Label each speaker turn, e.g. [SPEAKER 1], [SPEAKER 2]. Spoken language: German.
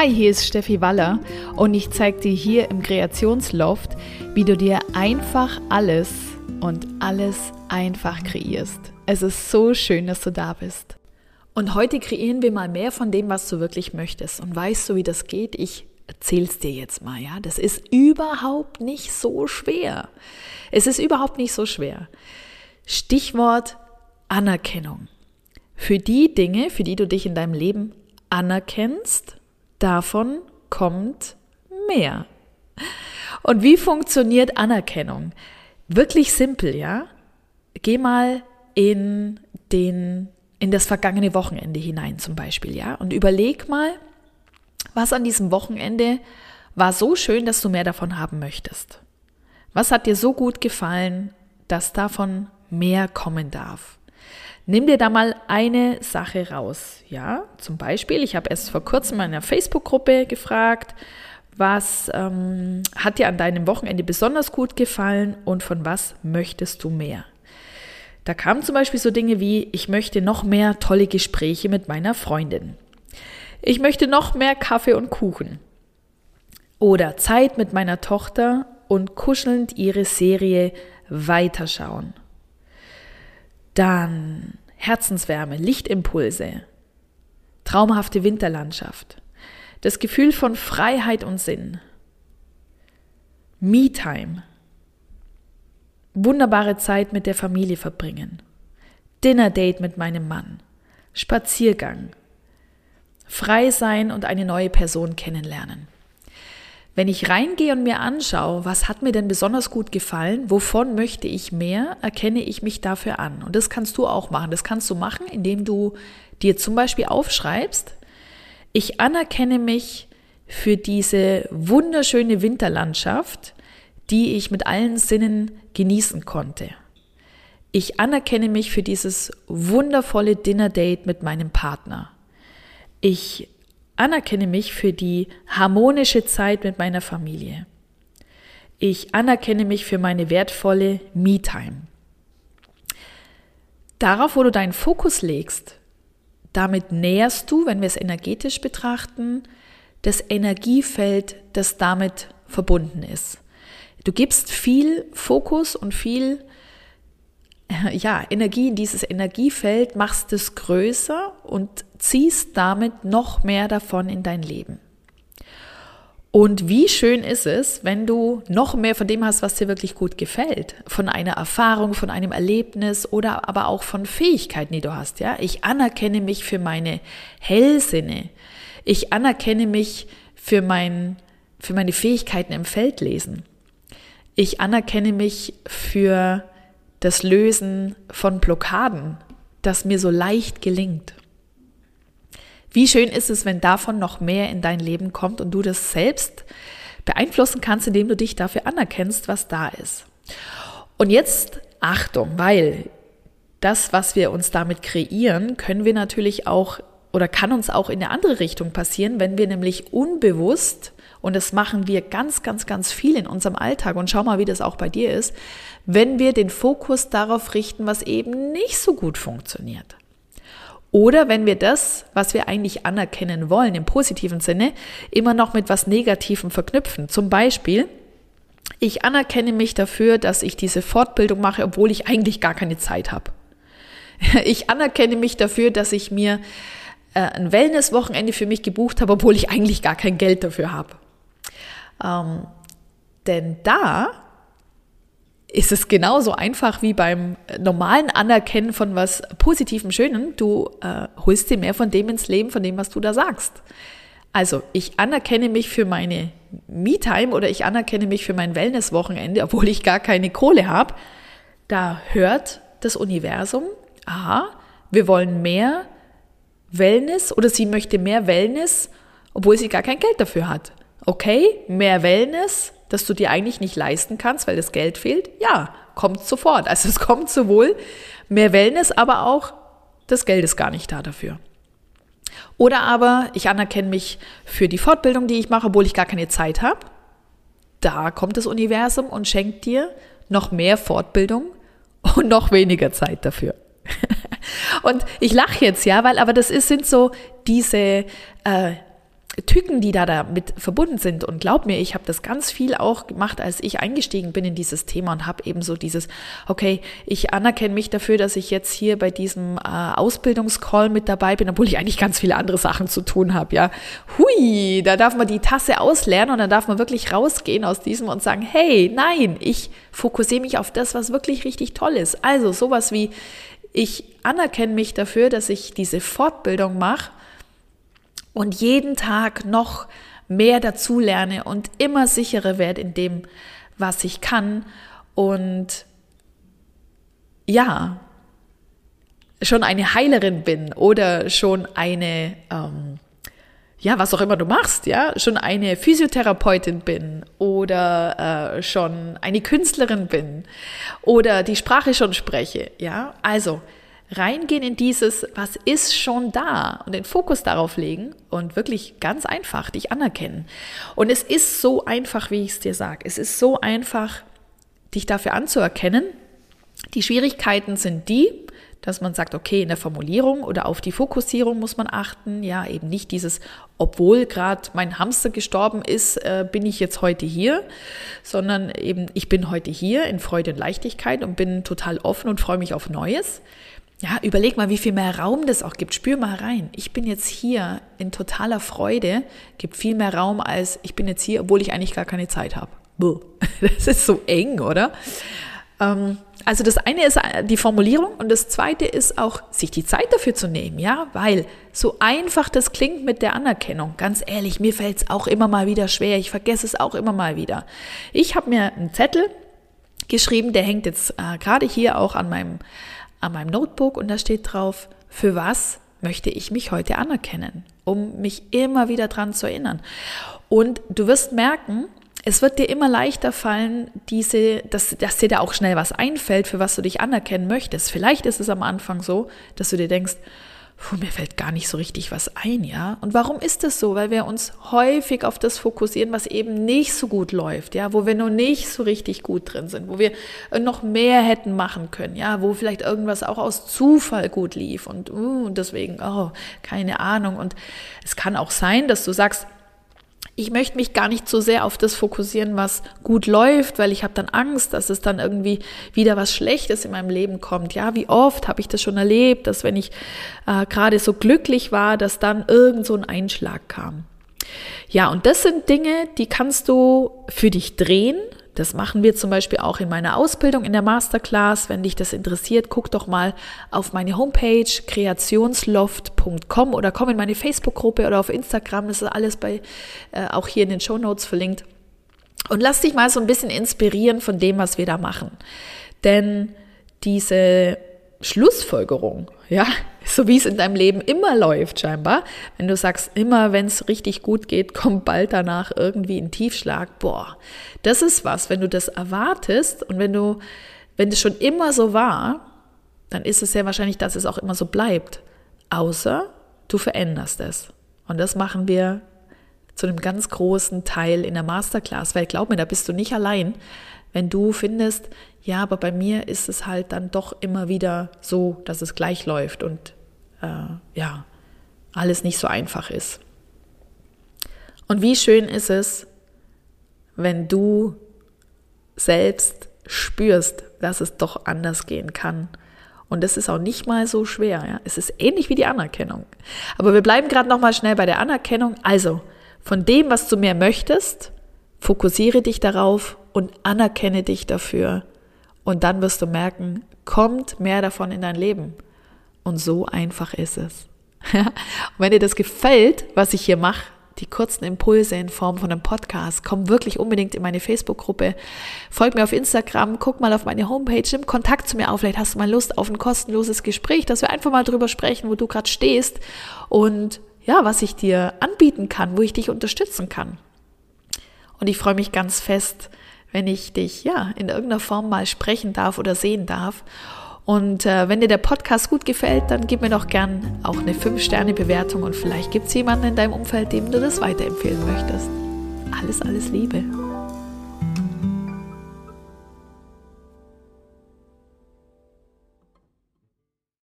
[SPEAKER 1] Hi, hier ist Steffi Waller und ich zeige dir hier im Kreationsloft, wie du dir einfach alles und alles einfach kreierst. Es ist so schön, dass du da bist. Und heute kreieren wir mal mehr von dem, was du wirklich möchtest. Und weißt du, wie das geht? Ich erzähl's dir jetzt mal, ja. Das ist überhaupt nicht so schwer. Es ist überhaupt nicht so schwer. Stichwort Anerkennung. Für die Dinge, für die du dich in deinem Leben anerkennst, davon kommt mehr. Und wie funktioniert Anerkennung? Wirklich simpel, ja? Geh mal in den, in das vergangene Wochenende hinein zum Beispiel, ja? Und überleg mal, was an diesem Wochenende war so schön, dass du mehr davon haben möchtest. Was hat dir so gut gefallen, dass davon mehr kommen darf? Nimm dir da mal eine Sache raus. Ja, zum Beispiel, ich habe erst vor kurzem in einer Facebook-Gruppe gefragt, was ähm, hat dir an deinem Wochenende besonders gut gefallen und von was möchtest du mehr? Da kamen zum Beispiel so Dinge wie, ich möchte noch mehr tolle Gespräche mit meiner Freundin. Ich möchte noch mehr Kaffee und Kuchen. Oder Zeit mit meiner Tochter und kuschelnd ihre Serie weiterschauen. Dann Herzenswärme, Lichtimpulse, traumhafte Winterlandschaft, das Gefühl von Freiheit und Sinn, Me-Time, wunderbare Zeit mit der Familie verbringen, Dinner-Date mit meinem Mann, Spaziergang, frei sein und eine neue Person kennenlernen. Wenn ich reingehe und mir anschaue, was hat mir denn besonders gut gefallen, wovon möchte ich mehr, erkenne ich mich dafür an. Und das kannst du auch machen. Das kannst du machen, indem du dir zum Beispiel aufschreibst, ich anerkenne mich für diese wunderschöne Winterlandschaft, die ich mit allen Sinnen genießen konnte. Ich anerkenne mich für dieses wundervolle Dinner-Date mit meinem Partner. Ich anerkenne mich für die harmonische Zeit mit meiner Familie. Ich anerkenne mich für meine wertvolle Me-Time. Darauf, wo du deinen Fokus legst, damit näherst du, wenn wir es energetisch betrachten, das Energiefeld, das damit verbunden ist. Du gibst viel Fokus und viel ja, Energie in dieses Energiefeld, machst es größer und ziehst damit noch mehr davon in dein Leben. Und wie schön ist es, wenn du noch mehr von dem hast, was dir wirklich gut gefällt, von einer Erfahrung, von einem Erlebnis oder aber auch von Fähigkeiten, die du hast, ja? Ich anerkenne mich für meine Hellsinne. Ich anerkenne mich für mein für meine Fähigkeiten im Feldlesen. Ich anerkenne mich für das Lösen von Blockaden, das mir so leicht gelingt. Wie schön ist es, wenn davon noch mehr in dein Leben kommt und du das selbst beeinflussen kannst, indem du dich dafür anerkennst, was da ist. Und jetzt Achtung, weil das, was wir uns damit kreieren, können wir natürlich auch oder kann uns auch in eine andere Richtung passieren, wenn wir nämlich unbewusst und das machen wir ganz, ganz, ganz viel in unserem Alltag. Und schau mal, wie das auch bei dir ist, wenn wir den Fokus darauf richten, was eben nicht so gut funktioniert. Oder wenn wir das, was wir eigentlich anerkennen wollen, im positiven Sinne, immer noch mit was Negativem verknüpfen. Zum Beispiel, ich anerkenne mich dafür, dass ich diese Fortbildung mache, obwohl ich eigentlich gar keine Zeit habe. Ich anerkenne mich dafür, dass ich mir äh, ein Wellness-Wochenende für mich gebucht habe, obwohl ich eigentlich gar kein Geld dafür habe. Ähm, denn da ist es genauso einfach wie beim normalen Anerkennen von was Positivem, Schönen. Du äh, holst dir mehr von dem ins Leben, von dem, was du da sagst. Also, ich anerkenne mich für meine Me-Time oder ich anerkenne mich für mein Wellness-Wochenende, obwohl ich gar keine Kohle habe. Da hört das Universum, aha, wir wollen mehr Wellness oder sie möchte mehr Wellness, obwohl sie gar kein Geld dafür hat. Okay, mehr Wellness, das du dir eigentlich nicht leisten kannst, weil das Geld fehlt. Ja, kommt sofort. Also es kommt sowohl mehr Wellness, aber auch das Geld ist gar nicht da dafür. Oder aber ich anerkenne mich für die Fortbildung, die ich mache, obwohl ich gar keine Zeit habe. Da kommt das Universum und schenkt dir noch mehr Fortbildung und noch weniger Zeit dafür. und ich lache jetzt ja, weil aber das ist, sind so diese äh, Tücken, die da damit verbunden sind. Und glaub mir, ich habe das ganz viel auch gemacht, als ich eingestiegen bin in dieses Thema und habe eben so dieses, okay, ich anerkenne mich dafür, dass ich jetzt hier bei diesem äh, Ausbildungscall mit dabei bin, obwohl ich eigentlich ganz viele andere Sachen zu tun habe. Ja, hui, da darf man die Tasse auslernen und dann darf man wirklich rausgehen aus diesem und sagen, hey, nein, ich fokussiere mich auf das, was wirklich richtig toll ist. Also sowas wie ich anerkenne mich dafür, dass ich diese Fortbildung mache und jeden Tag noch mehr dazu lerne und immer sicherer werde in dem, was ich kann. Und ja, schon eine Heilerin bin oder schon eine, ähm, ja, was auch immer du machst, ja, schon eine Physiotherapeutin bin oder äh, schon eine Künstlerin bin oder die Sprache schon spreche, ja, also reingehen in dieses, was ist schon da und den Fokus darauf legen und wirklich ganz einfach dich anerkennen. Und es ist so einfach, wie ich es dir sage. Es ist so einfach, dich dafür anzuerkennen. Die Schwierigkeiten sind die, dass man sagt, okay, in der Formulierung oder auf die Fokussierung muss man achten. Ja, eben nicht dieses, obwohl gerade mein Hamster gestorben ist, äh, bin ich jetzt heute hier, sondern eben, ich bin heute hier in Freude und Leichtigkeit und bin total offen und freue mich auf Neues. Ja, überleg mal, wie viel mehr Raum das auch gibt. Spür mal rein. Ich bin jetzt hier in totaler Freude, gibt viel mehr Raum als ich bin jetzt hier, obwohl ich eigentlich gar keine Zeit habe. Das ist so eng, oder? Ähm, also das eine ist die Formulierung und das zweite ist auch, sich die Zeit dafür zu nehmen, ja, weil so einfach das klingt mit der Anerkennung, ganz ehrlich, mir fällt es auch immer mal wieder schwer, ich vergesse es auch immer mal wieder. Ich habe mir einen Zettel geschrieben, der hängt jetzt äh, gerade hier auch an meinem an meinem Notebook und da steht drauf, für was möchte ich mich heute anerkennen, um mich immer wieder dran zu erinnern. Und du wirst merken, es wird dir immer leichter fallen, diese, dass, dass dir da auch schnell was einfällt, für was du dich anerkennen möchtest. Vielleicht ist es am Anfang so, dass du dir denkst, Puh, mir fällt gar nicht so richtig was ein, ja. Und warum ist das so? Weil wir uns häufig auf das fokussieren, was eben nicht so gut läuft, ja, wo wir noch nicht so richtig gut drin sind, wo wir noch mehr hätten machen können, ja, wo vielleicht irgendwas auch aus Zufall gut lief und, uh, deswegen, oh, keine Ahnung. Und es kann auch sein, dass du sagst, ich möchte mich gar nicht so sehr auf das fokussieren, was gut läuft, weil ich habe dann Angst, dass es dann irgendwie wieder was Schlechtes in meinem Leben kommt. Ja, wie oft habe ich das schon erlebt, dass wenn ich äh, gerade so glücklich war, dass dann irgend so ein Einschlag kam. Ja, und das sind Dinge, die kannst du für dich drehen, das machen wir zum Beispiel auch in meiner Ausbildung in der Masterclass. Wenn dich das interessiert, guck doch mal auf meine Homepage kreationsloft.com oder komm in meine Facebook-Gruppe oder auf Instagram. Das ist alles bei, äh, auch hier in den Show Notes verlinkt. Und lass dich mal so ein bisschen inspirieren von dem, was wir da machen. Denn diese Schlussfolgerung, ja, so wie es in deinem Leben immer läuft scheinbar, wenn du sagst, immer wenn es richtig gut geht, kommt bald danach irgendwie ein Tiefschlag, boah, das ist was, wenn du das erwartest und wenn du, wenn es schon immer so war, dann ist es sehr wahrscheinlich, dass es auch immer so bleibt, außer du veränderst es. Und das machen wir zu einem ganz großen Teil in der Masterclass, weil glaub mir, da bist du nicht allein, wenn du findest, ja, aber bei mir ist es halt dann doch immer wieder so, dass es gleich läuft und äh, ja, alles nicht so einfach ist. Und wie schön ist es, wenn du selbst spürst, dass es doch anders gehen kann. Und es ist auch nicht mal so schwer. Ja? Es ist ähnlich wie die Anerkennung. Aber wir bleiben gerade noch mal schnell bei der Anerkennung. Also von dem, was du mehr möchtest, fokussiere dich darauf und anerkenne dich dafür. Und dann wirst du merken, kommt mehr davon in dein Leben. Und so einfach ist es. und wenn dir das gefällt, was ich hier mache, die kurzen Impulse in Form von einem Podcast, komm wirklich unbedingt in meine Facebook-Gruppe, folg mir auf Instagram, guck mal auf meine Homepage, nimm Kontakt zu mir auf, vielleicht hast du mal Lust auf ein kostenloses Gespräch, dass wir einfach mal drüber sprechen, wo du gerade stehst und ja, was ich dir anbieten kann, wo ich dich unterstützen kann. Und ich freue mich ganz fest, wenn ich dich ja in irgendeiner Form mal sprechen darf oder sehen darf. Und äh, wenn dir der Podcast gut gefällt, dann gib mir doch gern auch eine 5-Sterne-Bewertung und vielleicht gibt es jemanden in deinem Umfeld, dem du das weiterempfehlen möchtest. Alles, alles Liebe.